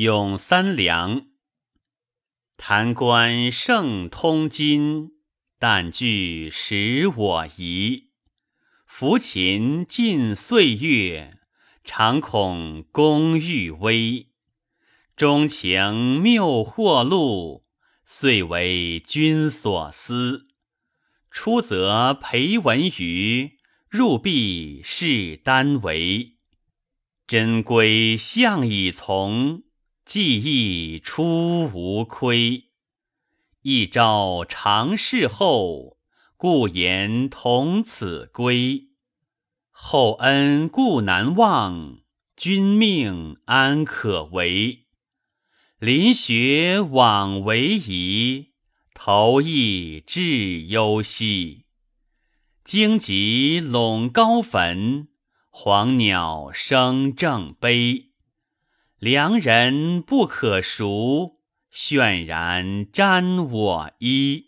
咏三梁。弹冠胜通金，但惧使我疑。抚琴尽岁月，常恐功欲微。钟情谬惑路，遂为君所思。出则裴文瑜，入必是丹为。真归相以从。记忆出无亏，一朝长事后，故言同此归。厚恩故难忘，君命安可违？临学枉为宜，投意致忧兮。荆棘笼高坟，黄鸟声正悲。良人不可赎，泫然沾我衣。